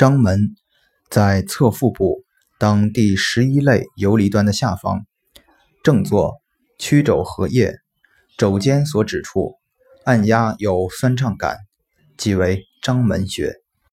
章门在侧腹部当第十一肋游离端的下方正坐曲肘合腋肘尖所指处按压有酸胀感即为章门穴。